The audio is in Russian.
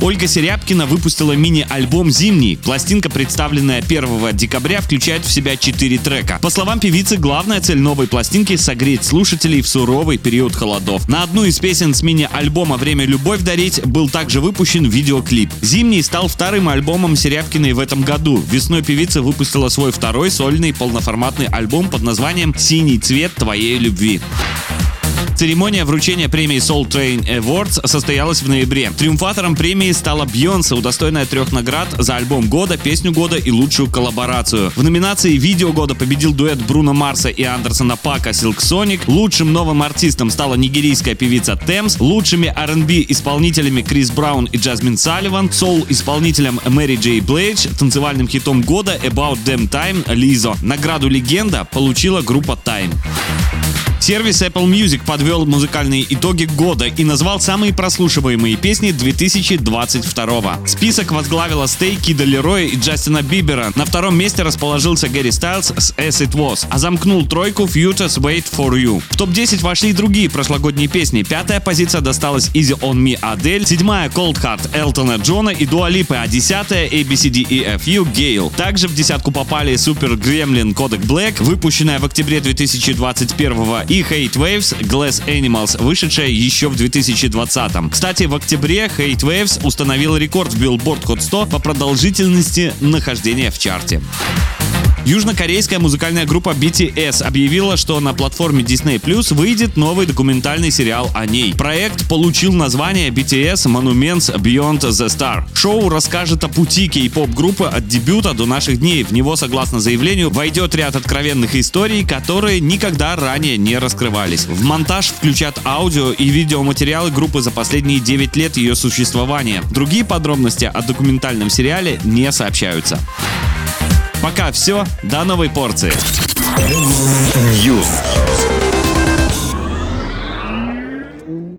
Ольга Серябкина выпустила мини-альбом «Зимний». Пластинка, представленная 1 декабря, включает в себя 4 трека. По словам певицы, главная цель новой пластинки — согреть слушателей в суровый период холодов. На одну из песен с мини-альбома «Время любовь дарить» был также выпущен видеоклип. «Зимний» стал вторым альбомом Серябкиной в этом году. Весной певица выпустила свой второй сольный полноформатный альбом под названием «Синий цвет твоей любви». Церемония вручения премии Soul Train Awards состоялась в ноябре. Триумфатором премии стала Бьонсе, удостоенная трех наград за альбом года, песню года и лучшую коллаборацию. В номинации «Видео года» победил дуэт Бруно Марса и Андерсона Пака Silk Sonic. Лучшим новым артистом стала нигерийская певица Темс. Лучшими R&B исполнителями Крис Браун и Джазмин Салливан. Соул исполнителем Мэри Джей Блейдж. Танцевальным хитом года About Them Time Лизо. Награду «Легенда» получила группа Time. Сервис Apple Music подвел музыкальные итоги года и назвал самые прослушиваемые песни 2022. Список возглавила Стей, Кида Лероя и Джастина Бибера. На втором месте расположился Гэри Стайлз с As It Was, а замкнул тройку Futures Wait For You. В топ-10 вошли и другие прошлогодние песни. Пятая позиция досталась Easy On Me Адель, седьмая Cold Heart Элтона Джона и Дуа Липы, а десятая ABCDEFU Гейл. Также в десятку попали Super Gremlin Kodak Black, выпущенная в октябре 2021 и Hate Waves Glass Animals, вышедшая еще в 2020. Кстати, в октябре Hate Waves установил рекорд в Billboard Hot 100 по продолжительности нахождения в чарте. Южнокорейская музыкальная группа BTS объявила, что на платформе Disney Plus выйдет новый документальный сериал о ней. Проект получил название BTS Monuments Beyond the Star. Шоу расскажет о пути кей-поп группы от дебюта до наших дней. В него, согласно заявлению, войдет ряд откровенных историй, которые никогда ранее не раскрывались. В монтаж включат аудио и видеоматериалы группы за последние 9 лет ее существования. Другие подробности о документальном сериале не сообщаются. Пока все, до новой порции. News.